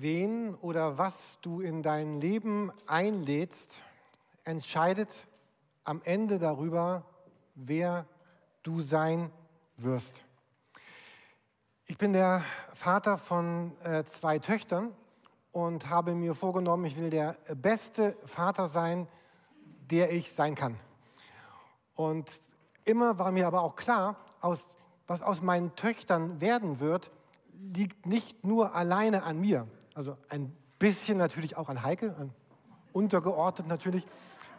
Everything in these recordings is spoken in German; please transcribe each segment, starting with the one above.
wen oder was du in dein Leben einlädst, entscheidet am Ende darüber, wer du sein wirst. Ich bin der Vater von äh, zwei Töchtern und habe mir vorgenommen, ich will der beste Vater sein, der ich sein kann. Und immer war mir aber auch klar, aus, was aus meinen Töchtern werden wird, liegt nicht nur alleine an mir. Also ein bisschen natürlich auch an Heike, an untergeordnet natürlich.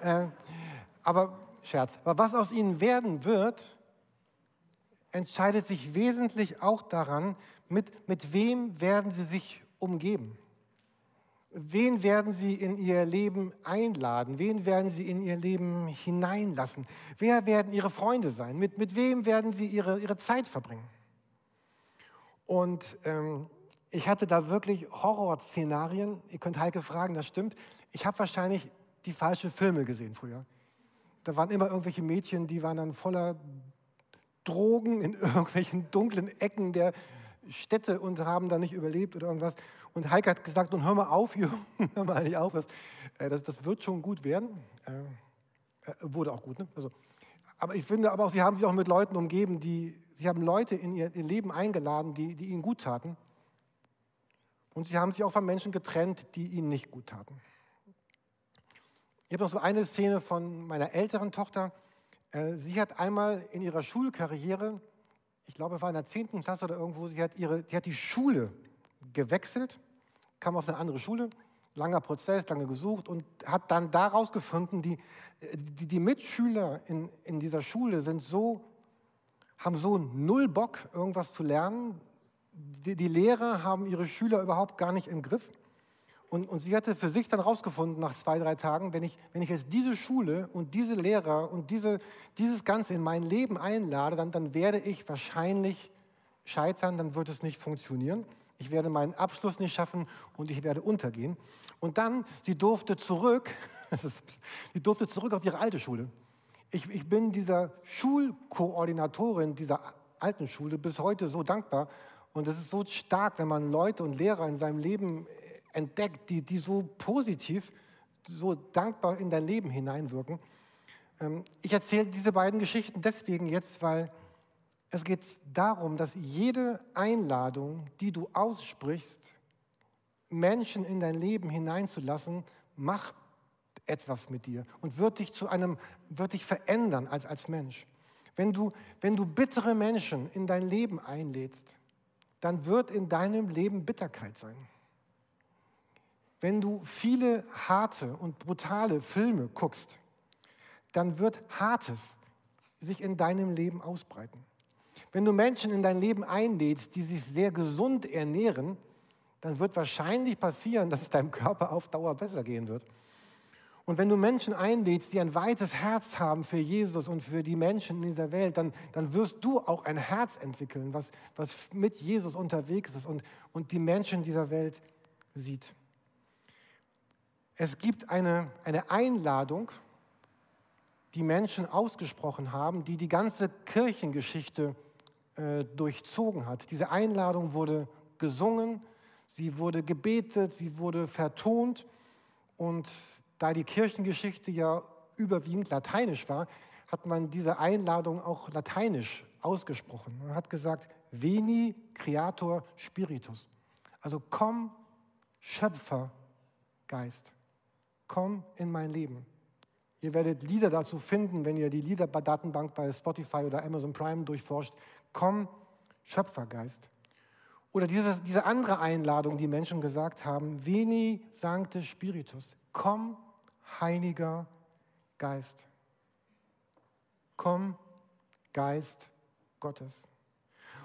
Äh, aber Scherz. Aber was aus ihnen werden wird, entscheidet sich wesentlich auch daran, mit, mit wem werden sie sich umgeben. Wen werden Sie in Ihr Leben einladen? Wen werden Sie in Ihr Leben hineinlassen? Wer werden Ihre Freunde sein? Mit, mit wem werden Sie Ihre, Ihre Zeit verbringen? Und ähm, ich hatte da wirklich Horrorszenarien. Ihr könnt Heike fragen, das stimmt. Ich habe wahrscheinlich die falschen Filme gesehen früher. Da waren immer irgendwelche Mädchen, die waren dann voller Drogen in irgendwelchen dunklen Ecken der Städte und haben da nicht überlebt oder irgendwas. Und Heike hat gesagt, nun hör mal auf, Jürgen, hör mal nicht auf, das, äh, das, das wird schon gut werden. Äh, äh, wurde auch gut, ne? Also, aber ich finde aber auch, sie haben sich auch mit Leuten umgeben, die, sie haben Leute in ihr, ihr Leben eingeladen, die, die ihnen gut taten. Und sie haben sich auch von Menschen getrennt, die ihnen nicht gut taten. Ich habe noch so eine Szene von meiner älteren Tochter. Sie hat einmal in ihrer Schulkarriere, ich glaube, es war in der 10. Klasse oder irgendwo, sie hat, ihre, sie hat die Schule gewechselt kam auf eine andere Schule, langer Prozess, lange gesucht und hat dann daraus gefunden, die, die, die Mitschüler in, in dieser Schule sind so, haben so null Bock, irgendwas zu lernen. Die, die Lehrer haben ihre Schüler überhaupt gar nicht im Griff. Und, und sie hatte für sich dann rausgefunden, nach zwei, drei Tagen, wenn ich, wenn ich jetzt diese Schule und diese Lehrer und diese, dieses Ganze in mein Leben einlade, dann, dann werde ich wahrscheinlich scheitern, dann wird es nicht funktionieren ich werde meinen Abschluss nicht schaffen und ich werde untergehen. Und dann, sie durfte zurück, sie durfte zurück auf ihre alte Schule. Ich, ich bin dieser Schulkoordinatorin dieser alten Schule bis heute so dankbar. Und es ist so stark, wenn man Leute und Lehrer in seinem Leben entdeckt, die, die so positiv, so dankbar in dein Leben hineinwirken. Ähm, ich erzähle diese beiden Geschichten deswegen jetzt, weil es geht darum, dass jede Einladung, die du aussprichst, Menschen in dein Leben hineinzulassen, macht etwas mit dir und wird dich zu einem, wird dich verändern als, als Mensch. Wenn du, wenn du bittere Menschen in dein Leben einlädst, dann wird in deinem Leben Bitterkeit sein. Wenn du viele harte und brutale Filme guckst, dann wird Hartes sich in deinem Leben ausbreiten. Wenn du Menschen in dein Leben einlädst, die sich sehr gesund ernähren, dann wird wahrscheinlich passieren, dass es deinem Körper auf Dauer besser gehen wird. Und wenn du Menschen einlädst, die ein weites Herz haben für Jesus und für die Menschen in dieser Welt, dann, dann wirst du auch ein Herz entwickeln, was, was mit Jesus unterwegs ist und, und die Menschen dieser Welt sieht. Es gibt eine, eine Einladung, die Menschen ausgesprochen haben, die die ganze Kirchengeschichte äh, durchzogen hat. Diese Einladung wurde gesungen, sie wurde gebetet, sie wurde vertont. Und da die Kirchengeschichte ja überwiegend lateinisch war, hat man diese Einladung auch lateinisch ausgesprochen. Man hat gesagt, Veni Creator Spiritus. Also komm, Schöpfer, Geist. Komm in mein Leben. Ihr werdet Lieder dazu finden, wenn ihr die Liederdatenbank bei Spotify oder Amazon Prime durchforscht komm, Schöpfergeist. Oder diese, diese andere Einladung, die Menschen gesagt haben, Veni Sancte Spiritus, komm, Heiliger Geist. Komm, Geist Gottes.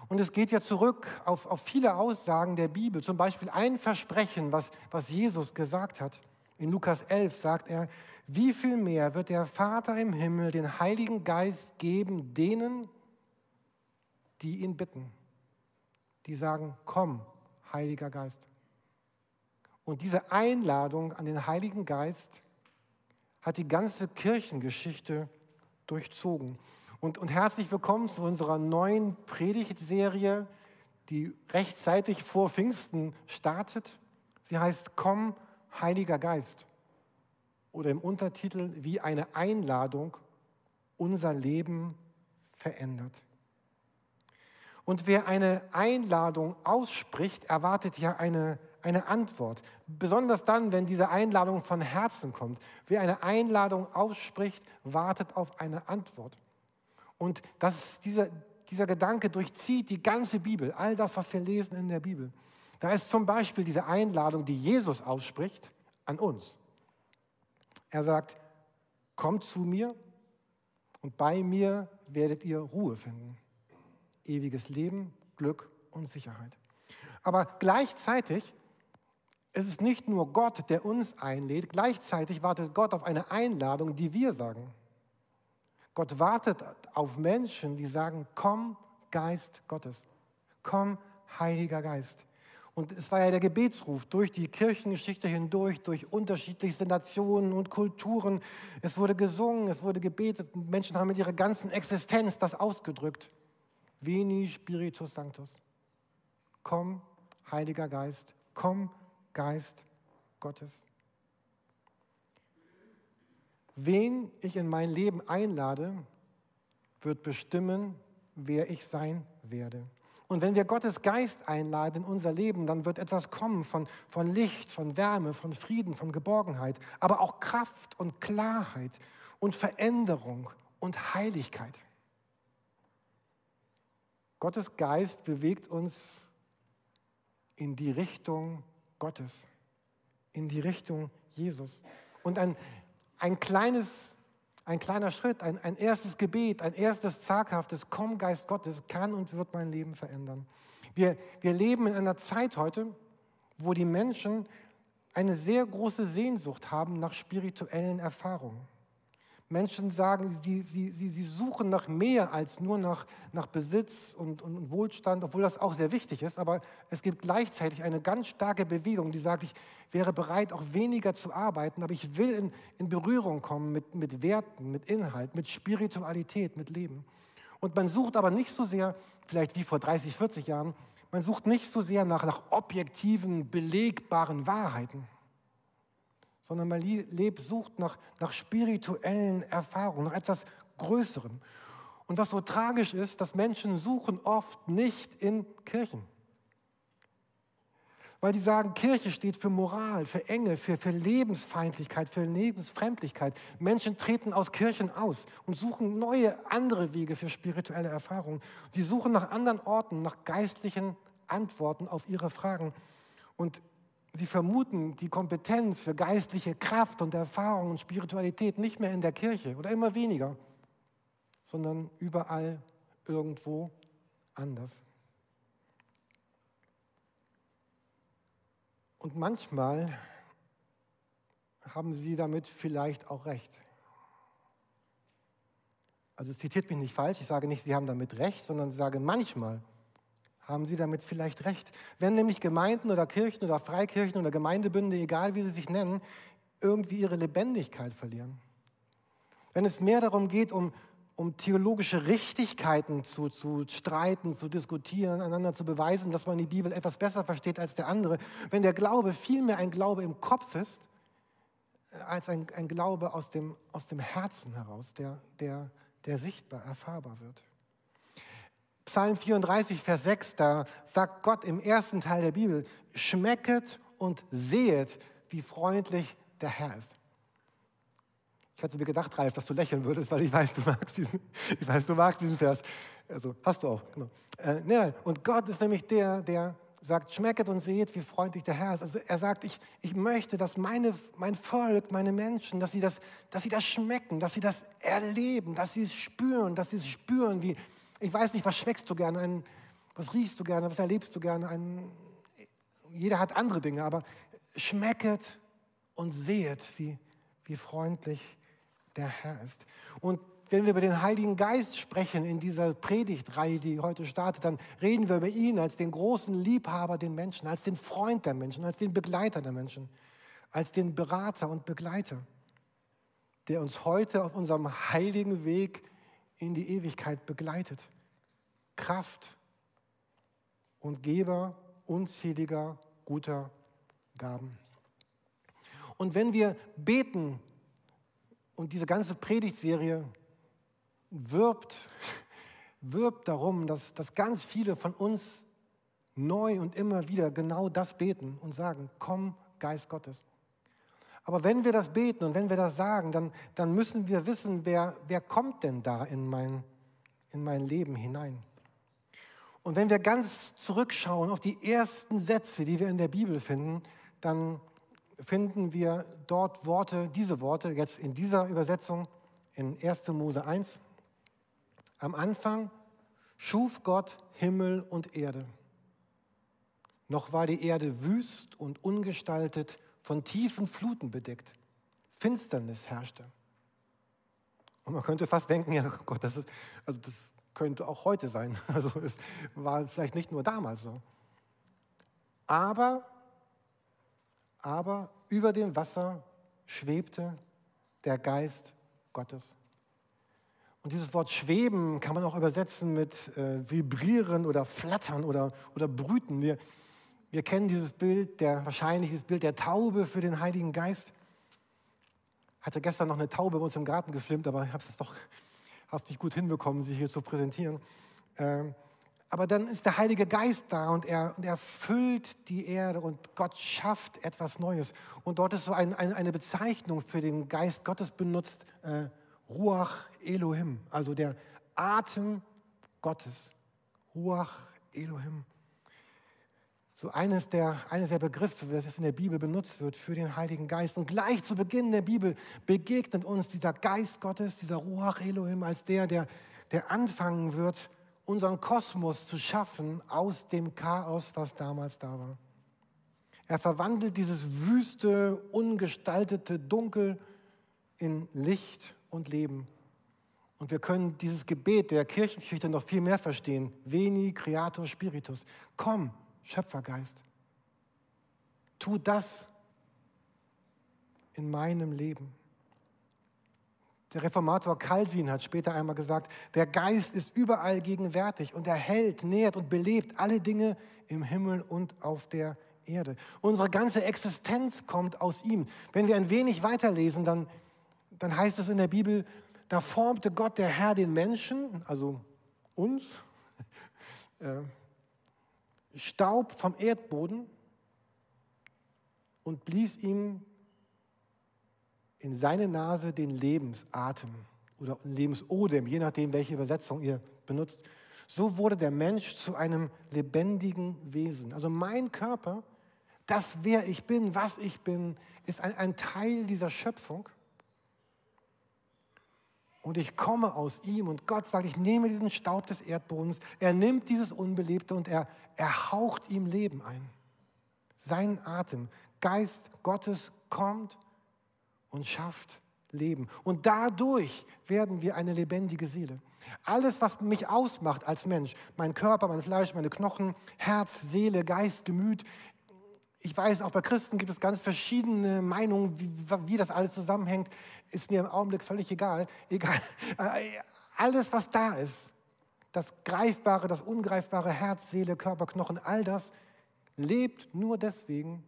Und es geht ja zurück auf, auf viele Aussagen der Bibel, zum Beispiel ein Versprechen, was, was Jesus gesagt hat. In Lukas 11 sagt er, wie viel mehr wird der Vater im Himmel den Heiligen Geist geben denen, die ihn bitten. Die sagen, komm, Heiliger Geist. Und diese Einladung an den Heiligen Geist hat die ganze Kirchengeschichte durchzogen. Und, und herzlich willkommen zu unserer neuen Predigtserie, die rechtzeitig vor Pfingsten startet. Sie heißt Komm, Heiliger Geist. Oder im Untertitel wie eine Einladung, unser Leben verändert. Und wer eine Einladung ausspricht, erwartet ja eine, eine Antwort. Besonders dann, wenn diese Einladung von Herzen kommt. Wer eine Einladung ausspricht, wartet auf eine Antwort. Und das, dieser, dieser Gedanke durchzieht die ganze Bibel, all das, was wir lesen in der Bibel. Da ist zum Beispiel diese Einladung, die Jesus ausspricht, an uns. Er sagt, kommt zu mir und bei mir werdet ihr Ruhe finden ewiges Leben, Glück und Sicherheit. Aber gleichzeitig ist es nicht nur Gott, der uns einlädt, gleichzeitig wartet Gott auf eine Einladung, die wir sagen. Gott wartet auf Menschen, die sagen, komm Geist Gottes, komm Heiliger Geist. Und es war ja der Gebetsruf durch die Kirchengeschichte hindurch, durch unterschiedlichste Nationen und Kulturen. Es wurde gesungen, es wurde gebetet. Menschen haben mit ihrer ganzen Existenz das ausgedrückt. Veni Spiritus Sanctus. Komm, Heiliger Geist, komm, Geist Gottes. Wen ich in mein Leben einlade, wird bestimmen, wer ich sein werde. Und wenn wir Gottes Geist einladen in unser Leben, dann wird etwas kommen von, von Licht, von Wärme, von Frieden, von Geborgenheit, aber auch Kraft und Klarheit und Veränderung und Heiligkeit. Gottes Geist bewegt uns in die Richtung Gottes, in die Richtung Jesus. Und ein, ein, kleines, ein kleiner Schritt, ein, ein erstes Gebet, ein erstes zaghaftes Komm, Geist Gottes, kann und wird mein Leben verändern. Wir, wir leben in einer Zeit heute, wo die Menschen eine sehr große Sehnsucht haben nach spirituellen Erfahrungen. Menschen sagen, sie, sie, sie, suchen nach mehr als nur nach, nach Besitz und, und, Wohlstand, obwohl das auch sehr wichtig ist. Aber es gibt gleichzeitig eine ganz starke Bewegung, die sagt, ich wäre bereit, auch weniger zu arbeiten, aber ich will in, in Berührung kommen mit, mit Werten, mit Inhalt, mit Spiritualität, mit Leben. Und man sucht aber nicht so sehr, vielleicht wie vor 30, 40 Jahren, man sucht nicht so sehr nach, nach objektiven, belegbaren Wahrheiten sondern man lebt, sucht nach, nach spirituellen Erfahrungen, nach etwas Größerem. Und was so tragisch ist, dass Menschen suchen oft nicht in Kirchen. Weil die sagen, Kirche steht für Moral, für Enge, für, für Lebensfeindlichkeit, für Lebensfremdlichkeit. Menschen treten aus Kirchen aus und suchen neue, andere Wege für spirituelle Erfahrungen. Sie suchen nach anderen Orten, nach geistlichen Antworten auf ihre Fragen. Und Sie vermuten die Kompetenz für geistliche Kraft und Erfahrung und Spiritualität nicht mehr in der Kirche oder immer weniger, sondern überall irgendwo anders. Und manchmal haben Sie damit vielleicht auch recht. Also zitiert mich nicht falsch, ich sage nicht, Sie haben damit recht, sondern ich sage manchmal haben Sie damit vielleicht recht. Wenn nämlich Gemeinden oder Kirchen oder Freikirchen oder Gemeindebünde, egal wie sie sich nennen, irgendwie ihre Lebendigkeit verlieren. Wenn es mehr darum geht, um, um theologische Richtigkeiten zu, zu streiten, zu diskutieren, einander zu beweisen, dass man die Bibel etwas besser versteht als der andere, wenn der Glaube vielmehr ein Glaube im Kopf ist, äh, als ein, ein Glaube aus dem, aus dem Herzen heraus, der, der, der sichtbar, erfahrbar wird. Psalm 34, Vers 6, da sagt Gott im ersten Teil der Bibel, schmecket und sehet, wie freundlich der Herr ist. Ich hatte mir gedacht, Ralf, dass du lächeln würdest, weil ich weiß, du magst diesen, ich weiß, du magst diesen Vers. Also hast du auch, genau. Äh, nein, und Gott ist nämlich der, der sagt, schmecket und seht, wie freundlich der Herr ist. Also er sagt, ich, ich möchte, dass meine, mein Volk, meine Menschen, dass sie, das, dass sie das schmecken, dass sie das erleben, dass sie es spüren, dass sie es spüren, wie, ich weiß nicht, was schmeckst du gerne, ein, was riechst du gerne, was erlebst du gerne. Ein, jeder hat andere Dinge, aber schmecket und sehet, wie, wie freundlich der Herr ist. Und wenn wir über den Heiligen Geist sprechen in dieser Predigtreihe, die heute startet, dann reden wir über ihn als den großen Liebhaber den Menschen, als den Freund der Menschen, als den Begleiter der Menschen, als den Berater und Begleiter, der uns heute auf unserem heiligen Weg in die Ewigkeit begleitet. Kraft und Geber unzähliger guter Gaben. Und wenn wir beten und diese ganze Predigtserie wirbt, wirbt darum, dass, dass ganz viele von uns neu und immer wieder genau das beten und sagen, komm, Geist Gottes. Aber wenn wir das beten und wenn wir das sagen, dann, dann müssen wir wissen, wer, wer kommt denn da in mein, in mein Leben hinein. Und wenn wir ganz zurückschauen auf die ersten Sätze, die wir in der Bibel finden, dann finden wir dort Worte, diese Worte, jetzt in dieser Übersetzung in 1. Mose 1. Am Anfang schuf Gott Himmel und Erde. Noch war die Erde wüst und ungestaltet, von tiefen Fluten bedeckt. Finsternis herrschte. Und man könnte fast denken, ja Gott, das, ist, also das könnte auch heute sein. Also es war vielleicht nicht nur damals so. Aber, aber über dem Wasser schwebte der Geist Gottes. Und dieses Wort schweben kann man auch übersetzen mit äh, vibrieren oder flattern oder, oder brüten. Wir, wir kennen dieses Bild, der, wahrscheinlich dieses Bild der Taube für den Heiligen Geist. Hatte gestern noch eine Taube bei uns im Garten gefilmt, aber ich habe es doch hab's nicht gut hinbekommen, sie hier zu präsentieren. Ähm, aber dann ist der Heilige Geist da und er, und er füllt die Erde und Gott schafft etwas Neues. Und dort ist so ein, ein, eine Bezeichnung für den Geist Gottes benutzt, äh, Ruach Elohim, also der Atem Gottes. Ruach Elohim. So eines der, eines der Begriffe, das in der Bibel benutzt wird für den Heiligen Geist. Und gleich zu Beginn der Bibel begegnet uns dieser Geist Gottes, dieser Ruach Elohim, als der, der, der anfangen wird, unseren Kosmos zu schaffen aus dem Chaos, was damals da war. Er verwandelt dieses wüste, ungestaltete Dunkel in Licht und Leben. Und wir können dieses Gebet der Kirchengeschichte noch viel mehr verstehen. Veni, Creator Spiritus. Komm, Schöpfergeist. Tu das in meinem Leben. Der Reformator Calvin hat später einmal gesagt, der Geist ist überall gegenwärtig und er hält, nährt und belebt alle Dinge im Himmel und auf der Erde. Unsere ganze Existenz kommt aus ihm. Wenn wir ein wenig weiterlesen, dann, dann heißt es in der Bibel, da formte Gott, der Herr, den Menschen, also uns, äh, Staub vom Erdboden und blies ihm in seine Nase den Lebensatem oder Lebensodem, je nachdem, welche Übersetzung ihr benutzt. So wurde der Mensch zu einem lebendigen Wesen. Also mein Körper, das, wer ich bin, was ich bin, ist ein, ein Teil dieser Schöpfung. Und ich komme aus ihm und Gott sagt, ich nehme diesen Staub des Erdbodens, er nimmt dieses Unbelebte und er, er haucht ihm Leben ein. Sein Atem, Geist Gottes kommt und schafft Leben. Und dadurch werden wir eine lebendige Seele. Alles, was mich ausmacht als Mensch, mein Körper, mein Fleisch, meine Knochen, Herz, Seele, Geist, Gemüt, ich weiß, auch bei Christen gibt es ganz verschiedene Meinungen, wie, wie, das alles zusammenhängt, ist mir im Augenblick völlig egal. Egal. Äh, alles, was da ist, das Greifbare, das Ungreifbare, Herz, Seele, Körper, Knochen, all das lebt nur deswegen,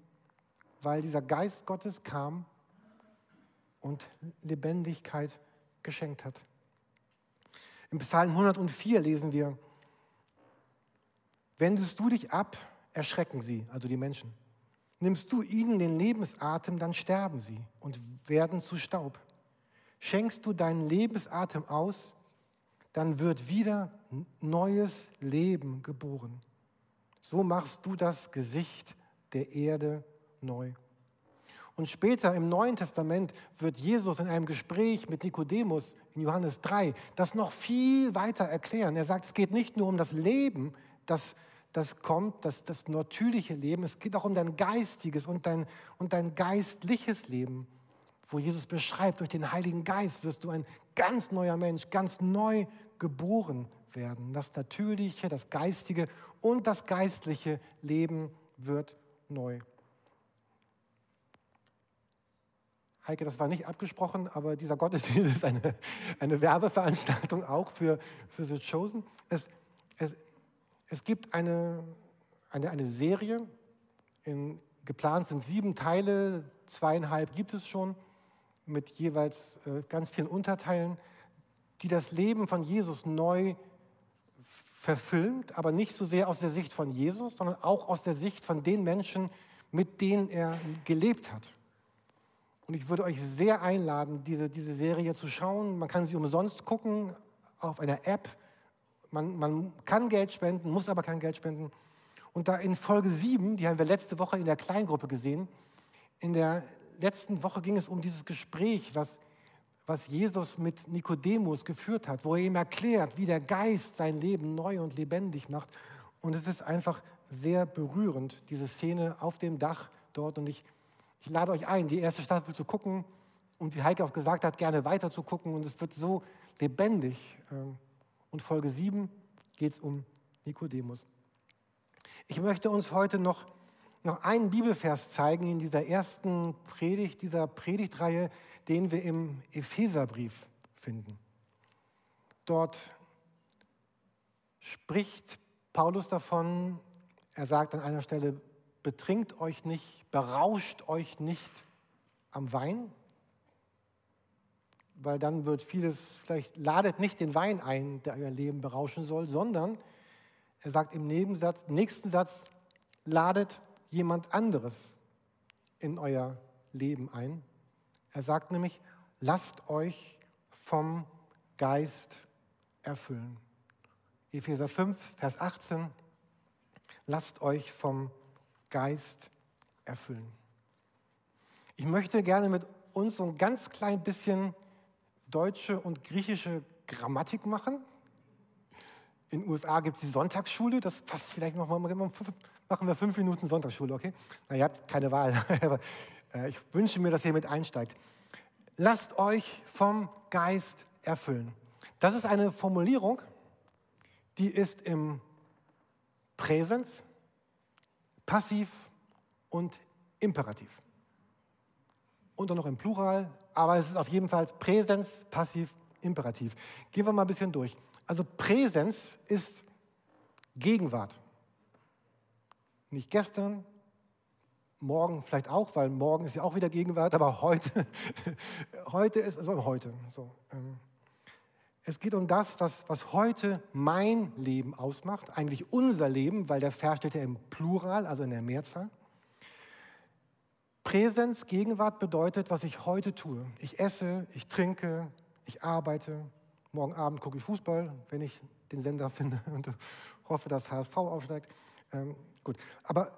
weil dieser Geist Gottes kam und Lebendigkeit geschenkt hat. Im Psalm 104 lesen wir, wendest du dich ab, erschrecken sie, also die Menschen. Nimmst du ihnen den Lebensatem, dann sterben sie und werden zu Staub. Schenkst du deinen Lebensatem aus, dann wird wieder neues Leben geboren. So machst du das Gesicht der Erde neu. Und später im Neuen Testament wird Jesus in einem Gespräch mit Nikodemus in Johannes 3 das noch viel weiter erklären. Er sagt, es geht nicht nur um das Leben, das das kommt, das, das natürliche Leben. Es geht auch um dein geistiges und dein, und dein geistliches Leben, wo Jesus beschreibt, durch den Heiligen Geist wirst du ein ganz neuer Mensch, ganz neu geboren werden. Das natürliche, das geistige und das geistliche Leben wird neu. Heike, das war nicht abgesprochen, aber dieser Gottesdienst ist eine, eine Werbeveranstaltung auch für, für The Chosen. Es, es, es gibt eine, eine, eine Serie in geplant sind sieben Teile, zweieinhalb gibt es schon, mit jeweils äh, ganz vielen Unterteilen, die das Leben von Jesus neu verfilmt, aber nicht so sehr aus der Sicht von Jesus, sondern auch aus der Sicht von den Menschen, mit denen er gelebt hat. Und ich würde euch sehr einladen, diese, diese Serie zu schauen. Man kann sie umsonst gucken auf einer App. Man, man kann Geld spenden, muss aber kein Geld spenden. Und da in Folge 7, die haben wir letzte Woche in der Kleingruppe gesehen, in der letzten Woche ging es um dieses Gespräch, was, was Jesus mit Nikodemus geführt hat, wo er ihm erklärt, wie der Geist sein Leben neu und lebendig macht. Und es ist einfach sehr berührend, diese Szene auf dem Dach dort. Und ich, ich lade euch ein, die erste Staffel zu gucken und wie Heike auch gesagt hat, gerne weiter zu gucken. Und es wird so lebendig. Ähm, und Folge 7 geht es um Nikodemus. Ich möchte uns heute noch, noch einen Bibelvers zeigen in dieser ersten Predigt, dieser Predigtreihe, den wir im Epheserbrief finden. Dort spricht Paulus davon, er sagt an einer Stelle, betrinkt euch nicht, berauscht euch nicht am Wein, weil dann wird vieles, vielleicht ladet nicht den Wein ein, der euer Leben berauschen soll, sondern er sagt im Nebensatz, nächsten Satz, ladet jemand anderes in euer Leben ein. Er sagt nämlich, lasst euch vom Geist erfüllen. Epheser 5, Vers 18, lasst euch vom Geist erfüllen. Ich möchte gerne mit uns so ein ganz klein bisschen deutsche und griechische Grammatik machen. In den USA gibt es die Sonntagsschule, das passt vielleicht noch mal, machen wir fünf Minuten Sonntagsschule, okay? Na, ihr habt keine Wahl, äh, ich wünsche mir, dass ihr mit einsteigt. Lasst euch vom Geist erfüllen. Das ist eine Formulierung, die ist im Präsens, Passiv und Imperativ. Und dann noch im Plural, aber es ist auf jeden Fall Präsens, Passiv, Imperativ. Gehen wir mal ein bisschen durch. Also Präsenz ist Gegenwart. Nicht gestern, morgen vielleicht auch, weil morgen ist ja auch wieder Gegenwart, aber heute, heute ist also heute. So, ähm, es geht um das, was, was heute mein Leben ausmacht, eigentlich unser Leben, weil der Vers steht ja im Plural, also in der Mehrzahl. Präsenz, Gegenwart bedeutet, was ich heute tue. Ich esse, ich trinke, ich arbeite, Morgen Abend gucke ich Fußball, wenn ich den Sender finde und hoffe, dass HSV aufsteigt. Ähm, gut, aber,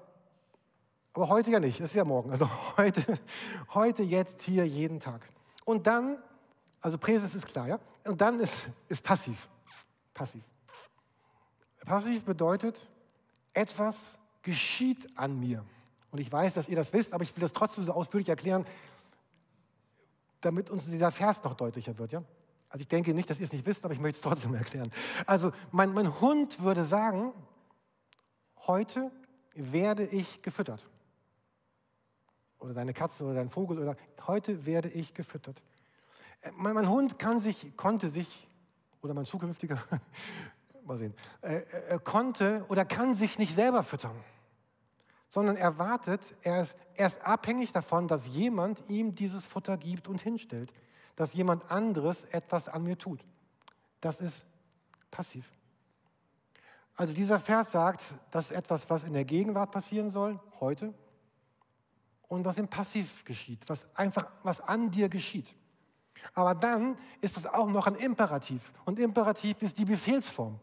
aber heute ja nicht, es ist ja morgen. Also heute, heute, jetzt, hier, jeden Tag. Und dann, also Präsens ist klar, ja? Und dann ist, ist passiv. Passiv. Passiv bedeutet, etwas geschieht an mir. Und ich weiß, dass ihr das wisst, aber ich will das trotzdem so ausführlich erklären, damit uns dieser Vers noch deutlicher wird. Ja? Also ich denke nicht, dass ihr es nicht wisst, aber ich möchte es trotzdem erklären. Also mein, mein Hund würde sagen, heute werde ich gefüttert. Oder deine Katze oder dein Vogel oder heute werde ich gefüttert. Äh, mein, mein Hund kann sich, konnte sich, oder mein zukünftiger, mal sehen, äh, äh, konnte oder kann sich nicht selber füttern, sondern er wartet, er ist, er ist abhängig davon, dass jemand ihm dieses Futter gibt und hinstellt dass jemand anderes etwas an mir tut. Das ist passiv. Also dieser Vers sagt, das ist etwas, was in der Gegenwart passieren soll, heute, und was im Passiv geschieht, was einfach, was an dir geschieht. Aber dann ist es auch noch ein Imperativ. Und Imperativ ist die Befehlsform.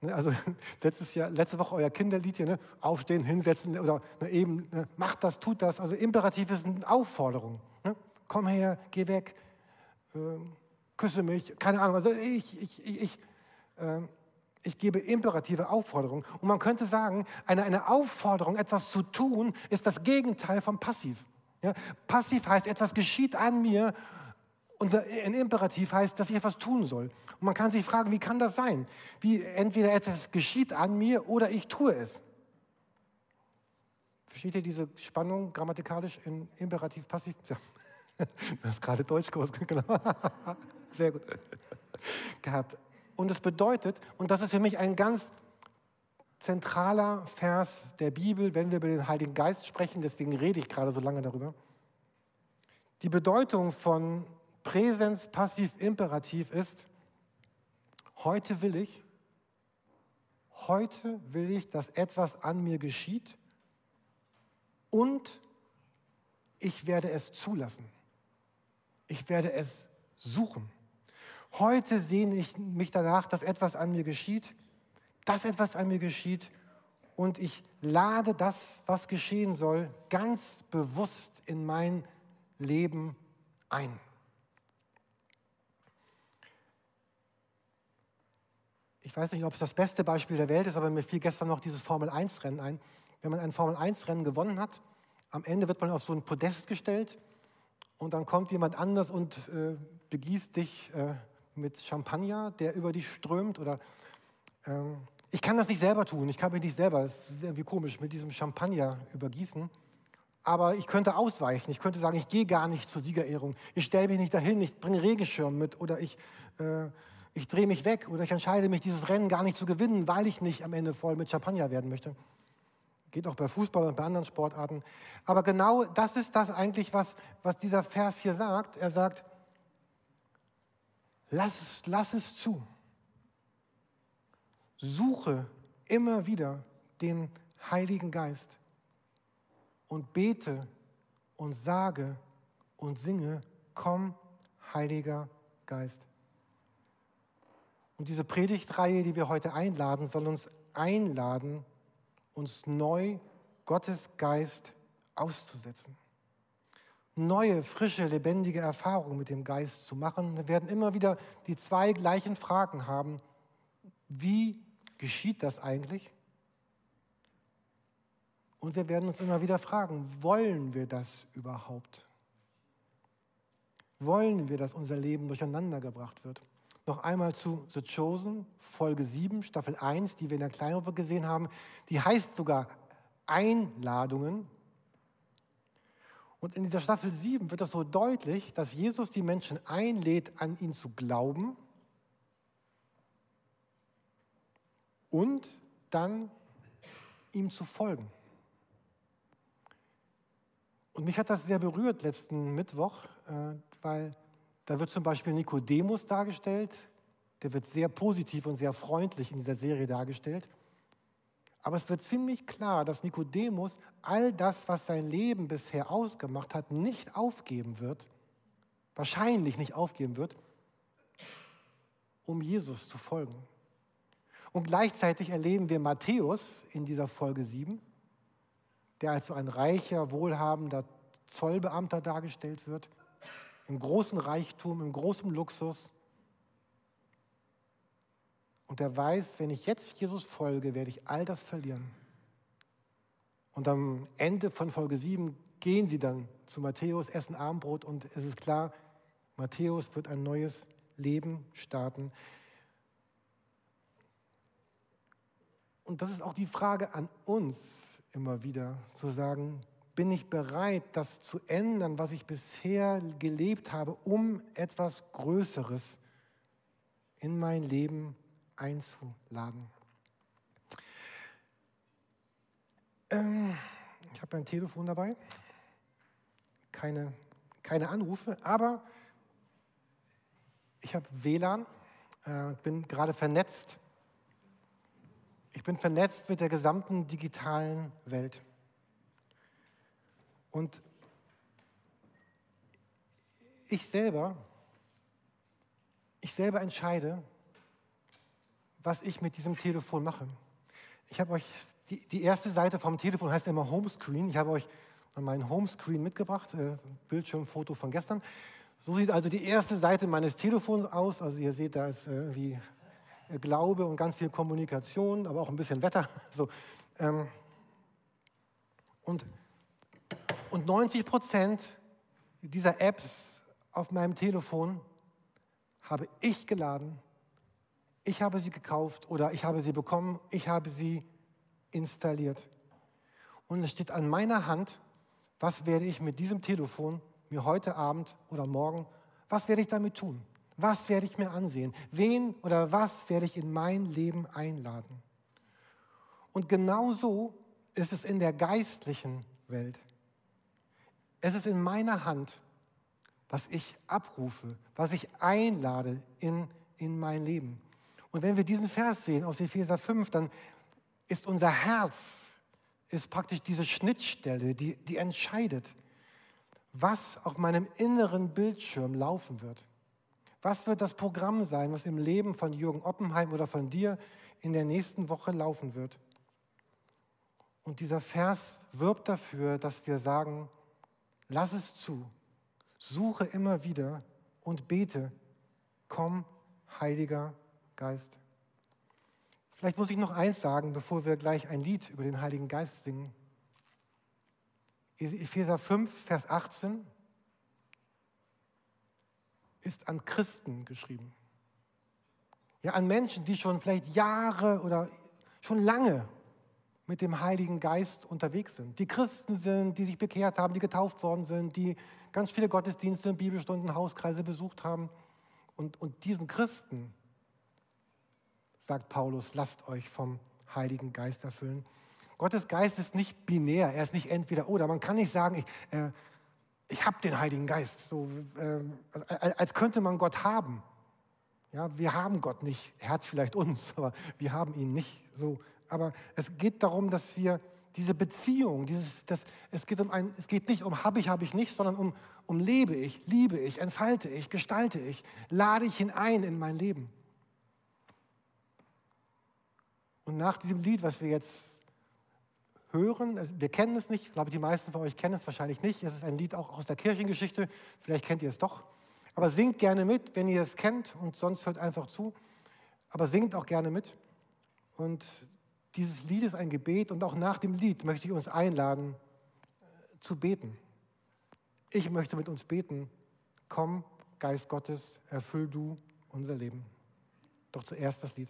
Ne, also letztes Jahr, letzte Woche euer Kinderlied hier, ne? aufstehen, hinsetzen oder ne, eben, ne? macht das, tut das. Also Imperativ ist eine Aufforderung. Ne? Komm her, geh weg, äh, küsse mich, keine Ahnung. Also ich, ich, ich, ich, äh, ich gebe imperative Aufforderungen. Und man könnte sagen, eine, eine Aufforderung, etwas zu tun, ist das Gegenteil von passiv. Ja? Passiv heißt, etwas geschieht an mir und ein Imperativ heißt, dass ich etwas tun soll. Und man kann sich fragen, wie kann das sein? Wie entweder etwas geschieht an mir oder ich tue es. Versteht ihr diese Spannung grammatikalisch in Imperativ, Passiv? Ja. Du hast gerade Deutschkurs, genau. Sehr gut. Gehabt. Und das bedeutet, und das ist für mich ein ganz zentraler Vers der Bibel, wenn wir über den Heiligen Geist sprechen, deswegen rede ich gerade so lange darüber. Die Bedeutung von Präsens passiv imperativ ist, heute will ich, heute will ich, dass etwas an mir geschieht und ich werde es zulassen. Ich werde es suchen. Heute sehne ich mich danach, dass etwas an mir geschieht, dass etwas an mir geschieht und ich lade das, was geschehen soll, ganz bewusst in mein Leben ein. Ich weiß nicht, ob es das beste Beispiel der Welt ist, aber mir fiel gestern noch dieses Formel-1-Rennen ein. Wenn man ein Formel-1-Rennen gewonnen hat, am Ende wird man auf so ein Podest gestellt und dann kommt jemand anders und äh, begießt dich äh, mit Champagner, der über dich strömt. Oder ähm, ich kann das nicht selber tun. Ich kann mich nicht selber, das ist irgendwie komisch, mit diesem Champagner übergießen. Aber ich könnte ausweichen. Ich könnte sagen, ich gehe gar nicht zur Siegerehrung. Ich stelle mich nicht dahin. Ich bringe Regenschirm mit oder ich, äh, ich drehe mich weg oder ich entscheide mich, dieses Rennen gar nicht zu gewinnen, weil ich nicht am Ende voll mit Champagner werden möchte. Geht auch bei Fußball und bei anderen Sportarten. Aber genau das ist das eigentlich, was, was dieser Vers hier sagt. Er sagt, Lass es, lass es zu. Suche immer wieder den Heiligen Geist und bete und sage und singe, komm, Heiliger Geist. Und diese Predigtreihe, die wir heute einladen, soll uns einladen, uns neu Gottes Geist auszusetzen neue, frische, lebendige Erfahrungen mit dem Geist zu machen. Wir werden immer wieder die zwei gleichen Fragen haben. Wie geschieht das eigentlich? Und wir werden uns immer wieder fragen, wollen wir das überhaupt? Wollen wir, dass unser Leben durcheinandergebracht wird? Noch einmal zu The Chosen, Folge 7, Staffel 1, die wir in der Kleingruppe gesehen haben. Die heißt sogar Einladungen. Und in dieser Staffel 7 wird es so deutlich, dass Jesus die Menschen einlädt, an ihn zu glauben und dann ihm zu folgen. Und mich hat das sehr berührt letzten Mittwoch, äh, weil da wird zum Beispiel Nikodemus dargestellt, der wird sehr positiv und sehr freundlich in dieser Serie dargestellt. Aber es wird ziemlich klar, dass Nikodemus all das, was sein Leben bisher ausgemacht hat, nicht aufgeben wird, wahrscheinlich nicht aufgeben wird, um Jesus zu folgen. Und gleichzeitig erleben wir Matthäus in dieser Folge 7, der als so ein reicher, wohlhabender Zollbeamter dargestellt wird, im großen Reichtum, im großen Luxus, und er weiß, wenn ich jetzt Jesus folge, werde ich all das verlieren. Und am Ende von Folge 7 gehen sie dann zu Matthäus, essen Abendbrot und es ist klar, Matthäus wird ein neues Leben starten. Und das ist auch die Frage an uns immer wieder, zu sagen, bin ich bereit, das zu ändern, was ich bisher gelebt habe, um etwas Größeres in mein Leben zu einzuladen. Ähm, ich habe ein Telefon dabei, keine, keine Anrufe, aber ich habe WLAN, äh, bin gerade vernetzt. Ich bin vernetzt mit der gesamten digitalen Welt. Und ich selber, ich selber entscheide, was ich mit diesem Telefon mache. Ich habe euch, die, die, erste Seite vom Telefon heißt immer Homescreen. Ich habe euch meinen Homescreen mitgebracht, äh, Bildschirmfoto von gestern. So sieht also die erste Seite meines Telefons aus. Also ihr seht, da ist irgendwie äh, Glaube und ganz viel Kommunikation, aber auch ein bisschen Wetter. So, ähm, und, und 90 Prozent dieser Apps auf meinem Telefon habe ich geladen ich habe sie gekauft oder ich habe sie bekommen, ich habe sie installiert. Und es steht an meiner Hand, was werde ich mit diesem Telefon mir heute Abend oder morgen, was werde ich damit tun? Was werde ich mir ansehen? Wen oder was werde ich in mein Leben einladen? Und genauso ist es in der geistlichen Welt. Es ist in meiner Hand, was ich abrufe, was ich einlade in, in mein Leben. Und wenn wir diesen Vers sehen aus Epheser 5, dann ist unser Herz, ist praktisch diese Schnittstelle, die, die entscheidet, was auf meinem inneren Bildschirm laufen wird. Was wird das Programm sein, was im Leben von Jürgen Oppenheim oder von dir in der nächsten Woche laufen wird? Und dieser Vers wirbt dafür, dass wir sagen, lass es zu, suche immer wieder und bete, komm, Heiliger Geist. Vielleicht muss ich noch eins sagen, bevor wir gleich ein Lied über den Heiligen Geist singen. Epheser 5, Vers 18 ist an Christen geschrieben. Ja, an Menschen, die schon vielleicht Jahre oder schon lange mit dem Heiligen Geist unterwegs sind. Die Christen sind, die sich bekehrt haben, die getauft worden sind, die ganz viele Gottesdienste, Bibelstunden, Hauskreise besucht haben. Und, und diesen Christen, sagt Paulus, lasst euch vom Heiligen Geist erfüllen. Gottes Geist ist nicht binär, er ist nicht entweder oder. Man kann nicht sagen, ich, äh, ich habe den Heiligen Geist, so, äh, als könnte man Gott haben. Ja, wir haben Gott nicht, er hat vielleicht uns, aber wir haben ihn nicht. So, aber es geht darum, dass wir diese Beziehung, dieses, das, es, geht um ein, es geht nicht um habe ich, habe ich nicht, sondern um, um lebe ich, liebe ich, entfalte ich, gestalte ich, lade ich ihn ein in mein Leben. Und nach diesem Lied, was wir jetzt hören, wir kennen es nicht, ich glaube, die meisten von euch kennen es wahrscheinlich nicht, es ist ein Lied auch aus der Kirchengeschichte, vielleicht kennt ihr es doch, aber singt gerne mit, wenn ihr es kennt und sonst hört einfach zu, aber singt auch gerne mit. Und dieses Lied ist ein Gebet und auch nach dem Lied möchte ich uns einladen äh, zu beten. Ich möchte mit uns beten. Komm, Geist Gottes, erfüll du unser Leben. Doch zuerst das Lied.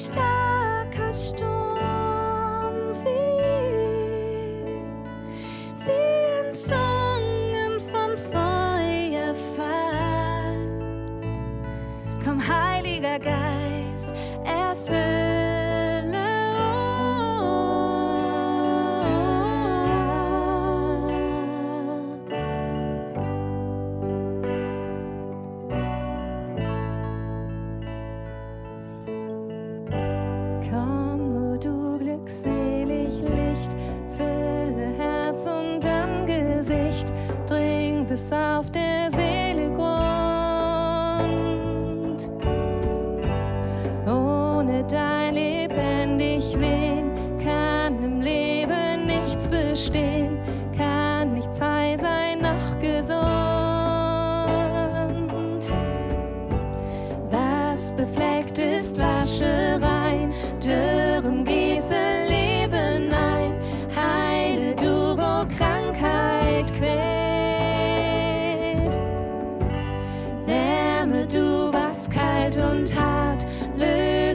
Heiliger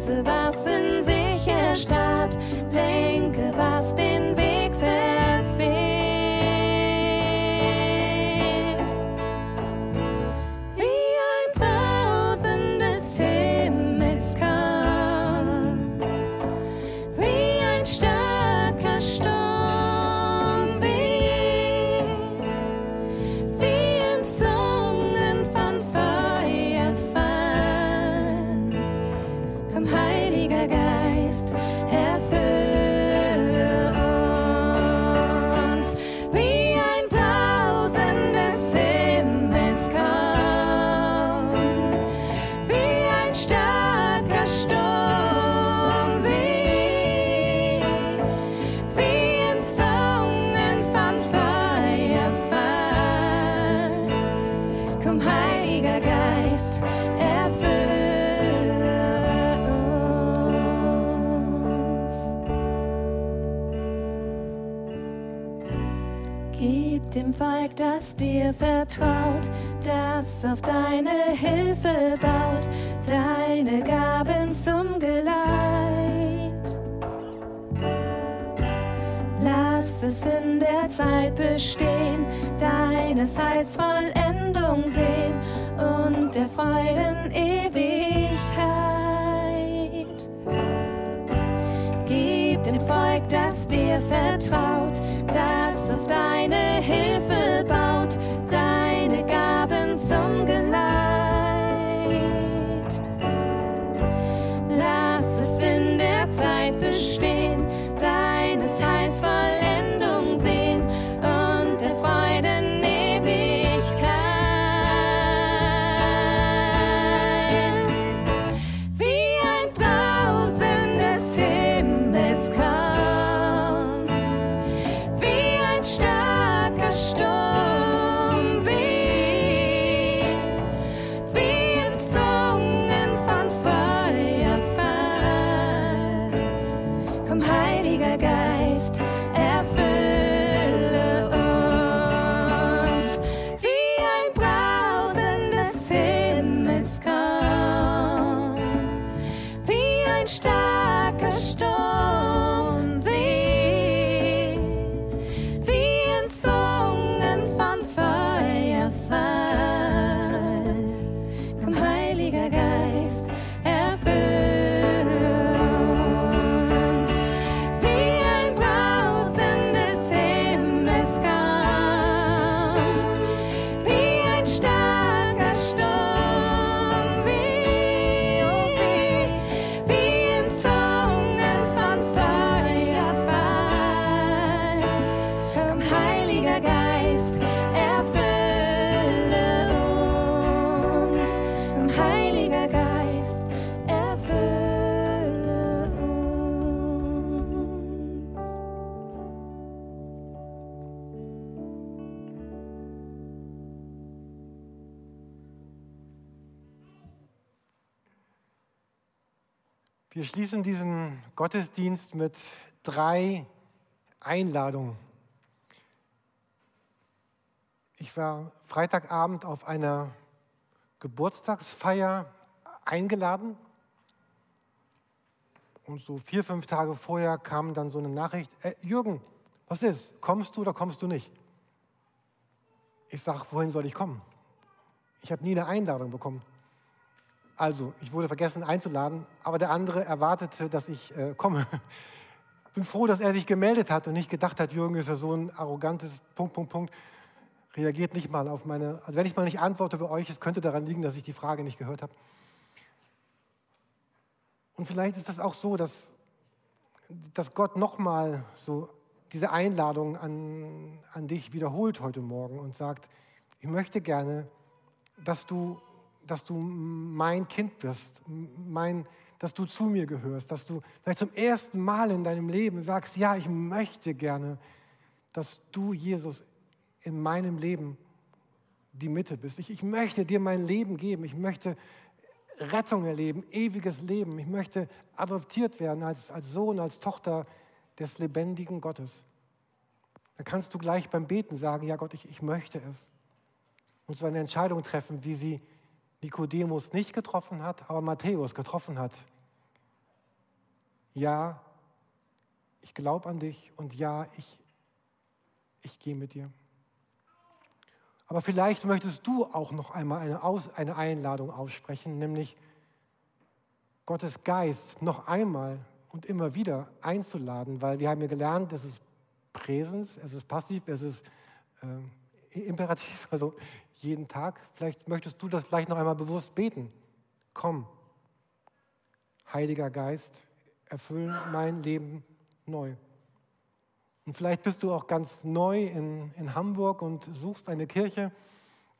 Sebastian. Volk, das dir vertraut, das auf deine Hilfe baut, deine Gaben zum Geleit. Lass es in der Zeit bestehen, deines Heils Vollendung sehen und der Freuden Ewigkeit. Gib dem Volk, das dir vertraut, das auf deine Hilfe schließen diesen Gottesdienst mit drei Einladungen. Ich war Freitagabend auf einer Geburtstagsfeier eingeladen. Und so vier, fünf Tage vorher kam dann so eine Nachricht, äh, Jürgen, was ist? Kommst du oder kommst du nicht? Ich sage, wohin soll ich kommen? Ich habe nie eine Einladung bekommen. Also, ich wurde vergessen einzuladen, aber der andere erwartete, dass ich äh, komme. Bin froh, dass er sich gemeldet hat und nicht gedacht hat, Jürgen ist ja so ein arrogantes Punkt, Punkt, Punkt. Reagiert nicht mal auf meine, also wenn ich mal nicht antworte bei euch, es könnte daran liegen, dass ich die Frage nicht gehört habe. Und vielleicht ist das auch so, dass, dass Gott nochmal so diese Einladung an, an dich wiederholt heute Morgen und sagt, ich möchte gerne, dass du, dass du mein Kind bist, mein, dass du zu mir gehörst, dass du vielleicht zum ersten Mal in deinem Leben sagst, ja, ich möchte gerne, dass du, Jesus, in meinem Leben die Mitte bist. Ich, ich möchte dir mein Leben geben. Ich möchte Rettung erleben, ewiges Leben. Ich möchte adoptiert werden als, als Sohn, als Tochter des lebendigen Gottes. Dann kannst du gleich beim Beten sagen, ja Gott, ich, ich möchte es. Und so eine Entscheidung treffen, wie sie Nikodemus nicht getroffen hat, aber Matthäus getroffen hat. Ja, ich glaube an dich und ja, ich, ich gehe mit dir. Aber vielleicht möchtest du auch noch einmal eine, Aus, eine Einladung aussprechen, nämlich Gottes Geist noch einmal und immer wieder einzuladen, weil wir haben ja gelernt, es ist Präsens, es ist passiv, es ist äh, imperativ, also jeden Tag. Vielleicht möchtest du das vielleicht noch einmal bewusst beten. Komm, Heiliger Geist, erfüll mein Leben neu. Und vielleicht bist du auch ganz neu in, in Hamburg und suchst eine Kirche,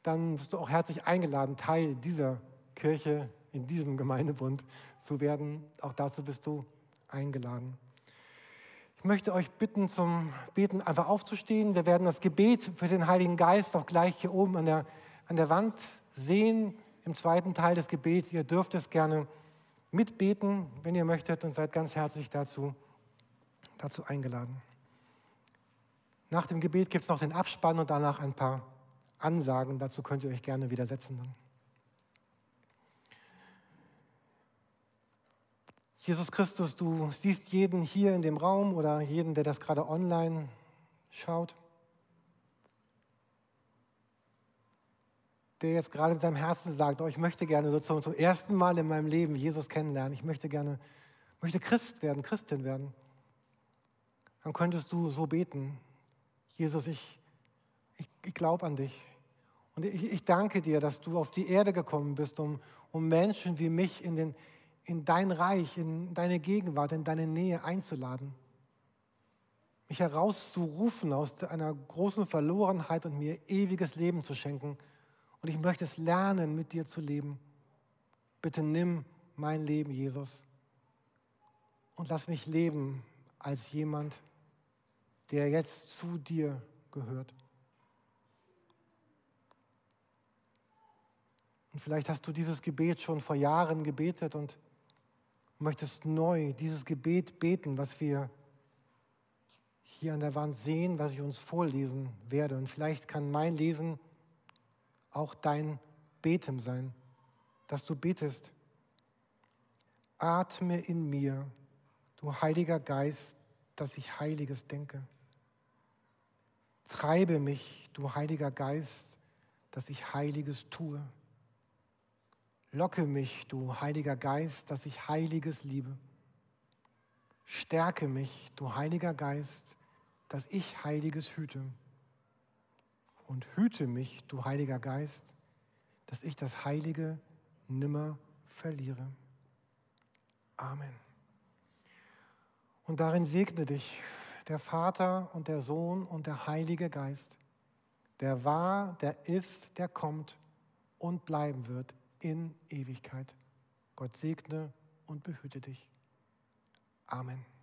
dann bist du auch herzlich eingeladen, Teil dieser Kirche in diesem Gemeindebund zu werden. Auch dazu bist du eingeladen. Ich möchte euch bitten, zum Beten einfach aufzustehen. Wir werden das Gebet für den Heiligen Geist auch gleich hier oben an der, an der Wand sehen, im zweiten Teil des Gebets. Ihr dürft es gerne mitbeten, wenn ihr möchtet, und seid ganz herzlich dazu, dazu eingeladen. Nach dem Gebet gibt es noch den Abspann und danach ein paar Ansagen. Dazu könnt ihr euch gerne widersetzen dann. Jesus Christus, du siehst jeden hier in dem Raum oder jeden, der das gerade online schaut, der jetzt gerade in seinem Herzen sagt, oh, ich möchte gerne sozusagen zum ersten Mal in meinem Leben Jesus kennenlernen, ich möchte gerne, möchte Christ werden, Christin werden, dann könntest du so beten, Jesus, ich, ich, ich glaube an dich. Und ich, ich, danke dir, dass du auf die Erde gekommen bist, um, um Menschen wie mich in den in dein Reich, in deine Gegenwart, in deine Nähe einzuladen. Mich herauszurufen aus einer großen Verlorenheit und mir ewiges Leben zu schenken. Und ich möchte es lernen, mit dir zu leben. Bitte nimm mein Leben, Jesus, und lass mich leben als jemand, der jetzt zu dir gehört. Und vielleicht hast du dieses Gebet schon vor Jahren gebetet und möchtest neu dieses Gebet beten, was wir hier an der Wand sehen, was ich uns vorlesen werde. Und vielleicht kann mein Lesen auch dein Beten sein, dass du betest. Atme in mir, du Heiliger Geist, dass ich Heiliges denke. Treibe mich, du Heiliger Geist, dass ich Heiliges tue. Locke mich, du Heiliger Geist, dass ich Heiliges liebe. Stärke mich, du Heiliger Geist, dass ich Heiliges hüte. Und hüte mich, du Heiliger Geist, dass ich das Heilige nimmer verliere. Amen. Und darin segne dich der Vater und der Sohn und der Heilige Geist, der war, der ist, der kommt und bleiben wird in Ewigkeit. Gott segne und behüte dich. Amen.